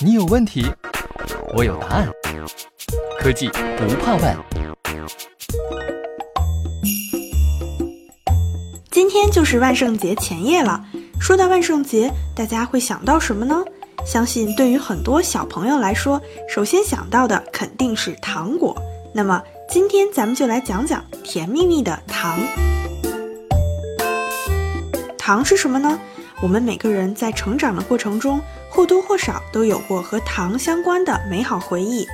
你有问题，我有答案。科技不怕问。今天就是万圣节前夜了。说到万圣节，大家会想到什么呢？相信对于很多小朋友来说，首先想到的肯定是糖果。那么今天咱们就来讲讲甜蜜蜜的糖。糖是什么呢？我们每个人在成长的过程中，或多或少都有过和糖相关的美好回忆。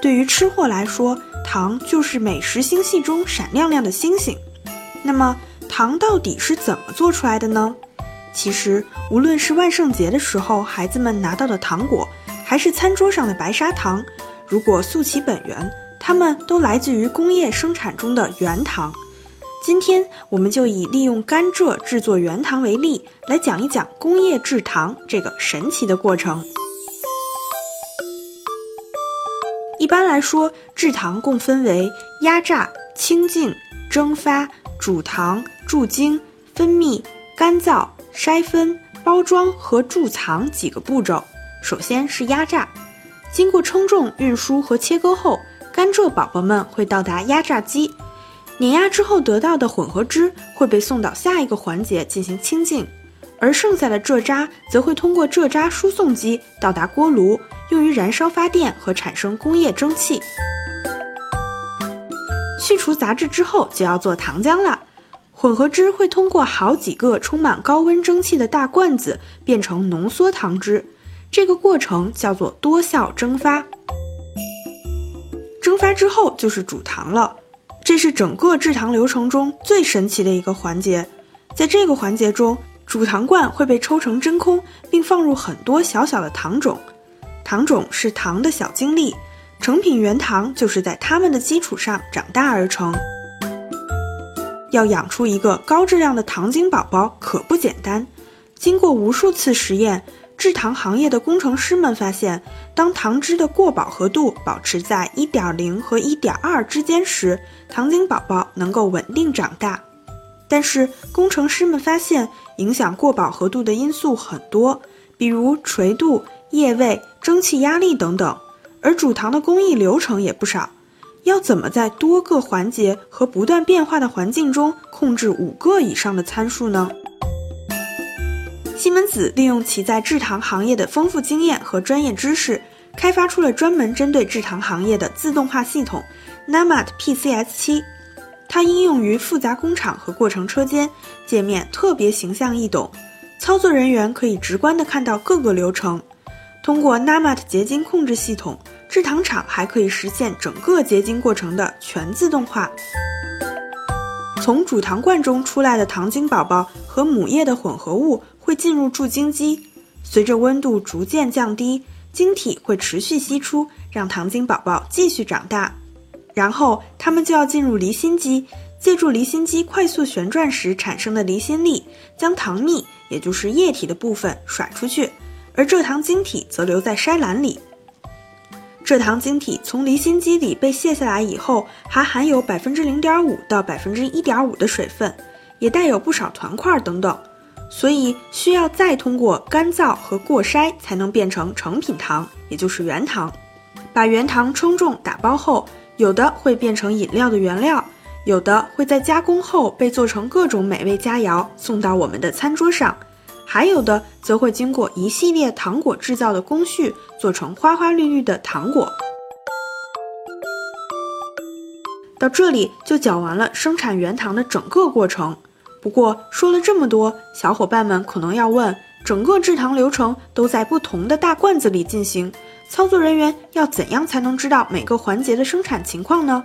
对于吃货来说，糖就是美食星系中闪亮亮的星星。那么，糖到底是怎么做出来的呢？其实，无论是万圣节的时候孩子们拿到的糖果，还是餐桌上的白砂糖，如果溯其本源，它们都来自于工业生产中的原糖。今天，我们就以利用甘蔗制作原糖为例，来讲一讲工业制糖这个神奇的过程。一般来说，制糖共分为压榨、清净、蒸发、煮糖、注精、分泌、干燥、筛分、包装和贮藏几个步骤。首先是压榨，经过称重、运输和切割后，甘蔗宝宝们会到达压榨机。碾压之后得到的混合汁会被送到下一个环节进行清净，而剩下的蔗渣则会通过蔗渣输送机到达锅炉，用于燃烧发电和产生工业蒸汽。去除杂质之后，就要做糖浆了。混合汁会通过好几个充满高温蒸汽的大罐子变成浓缩糖汁，这个过程叫做多效蒸发。蒸发之后就是煮糖了。这是整个制糖流程中最神奇的一个环节，在这个环节中，主糖罐会被抽成真空，并放入很多小小的糖种。糖种是糖的小晶粒，成品原糖就是在它们的基础上长大而成。要养出一个高质量的糖精宝宝可不简单，经过无数次实验。制糖行业的工程师们发现，当糖汁的过饱和度保持在1.0和1.2之间时，糖精宝宝能够稳定长大。但是，工程师们发现，影响过饱和度的因素很多，比如垂度、液位、蒸汽压力等等。而煮糖的工艺流程也不少，要怎么在多个环节和不断变化的环境中控制五个以上的参数呢？西门子利用其在制糖行业的丰富经验和专业知识，开发出了专门针对制糖行业的自动化系统 Namat PCS 七。它应用于复杂工厂和过程车间，界面特别形象易懂，操作人员可以直观地看到各个流程。通过 Namat 结晶控制系统，制糖厂还可以实现整个结晶过程的全自动化。从主糖罐中出来的糖精宝宝和母液的混合物。会进入注精机，随着温度逐渐降低，晶体会持续析出，让糖精宝宝继续长大。然后它们就要进入离心机，借助离心机快速旋转时产生的离心力，将糖蜜，也就是液体的部分甩出去，而蔗糖晶体则留在筛篮里。蔗糖晶体从离心机里被卸下来以后，还含有百分之零点五到百分之一点五的水分，也带有不少团块等等。所以需要再通过干燥和过筛才能变成成品糖，也就是原糖。把原糖称重打包后，有的会变成饮料的原料，有的会在加工后被做成各种美味佳肴送到我们的餐桌上，还有的则会经过一系列糖果制造的工序做成花花绿绿的糖果。到这里就讲完了生产原糖的整个过程。不过说了这么多，小伙伴们可能要问：整个制糖流程都在不同的大罐子里进行，操作人员要怎样才能知道每个环节的生产情况呢？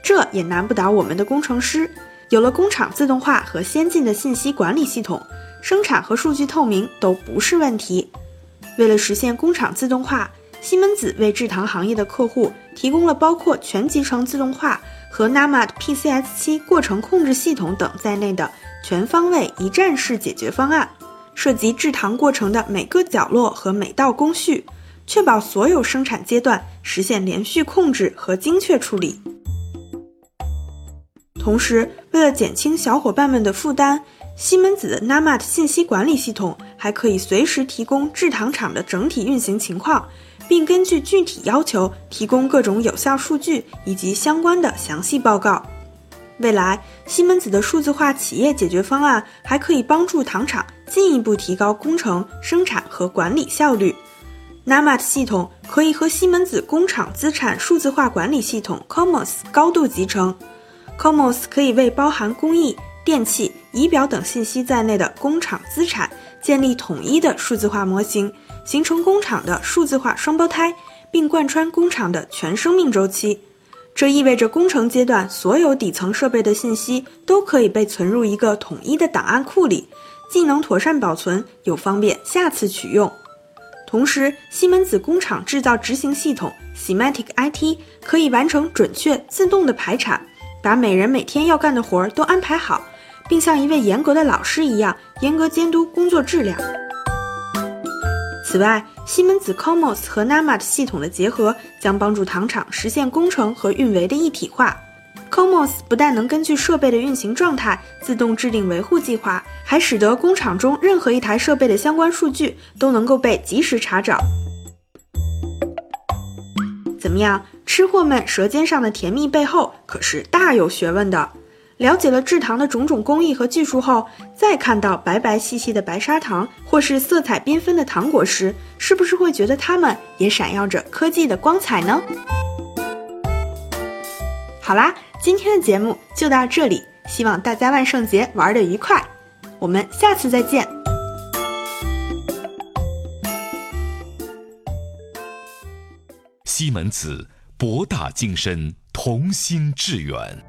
这也难不倒我们的工程师。有了工厂自动化和先进的信息管理系统，生产和数据透明都不是问题。为了实现工厂自动化，西门子为制糖行业的客户提供了包括全集成自动化和 Namat PCS 七过程控制系统等在内的。全方位一站式解决方案，涉及制糖过程的每个角落和每道工序，确保所有生产阶段实现连续控制和精确处理。同时，为了减轻小伙伴们的负担，西门子 NAMAT 信息管理系统还可以随时提供制糖厂的整体运行情况，并根据具体要求提供各种有效数据以及相关的详细报告。未来，西门子的数字化企业解决方案还可以帮助糖厂进一步提高工程、生产和管理效率。NAMAT 系统可以和西门子工厂资产数字化管理系统 COMOS 高度集成。COMOS 可以为包含工艺。电器、仪表等信息在内的工厂资产建立统一的数字化模型，形成工厂的数字化双胞胎，并贯穿工厂的全生命周期。这意味着工程阶段所有底层设备的信息都可以被存入一个统一的档案库里，既能妥善保存，又方便下次取用。同时，西门子工厂制造执行系统 Sematic IT 可以完成准确自动的排产，把每人每天要干的活儿都安排好。并像一位严格的老师一样严格监督工作质量。此外，西门子 COMOS 和 NAMAT 系统的结合将帮助糖厂实现工程和运维的一体化。COMOS 不但能根据设备的运行状态自动制定维护计划，还使得工厂中任何一台设备的相关数据都能够被及时查找。怎么样，吃货们舌尖上的甜蜜背后可是大有学问的。了解了制糖的种种工艺和技术后，再看到白白细细的白砂糖或是色彩缤纷的糖果时，是不是会觉得它们也闪耀着科技的光彩呢？好啦，今天的节目就到这里，希望大家万圣节玩的愉快，我们下次再见。西门子，博大精深，同心致远。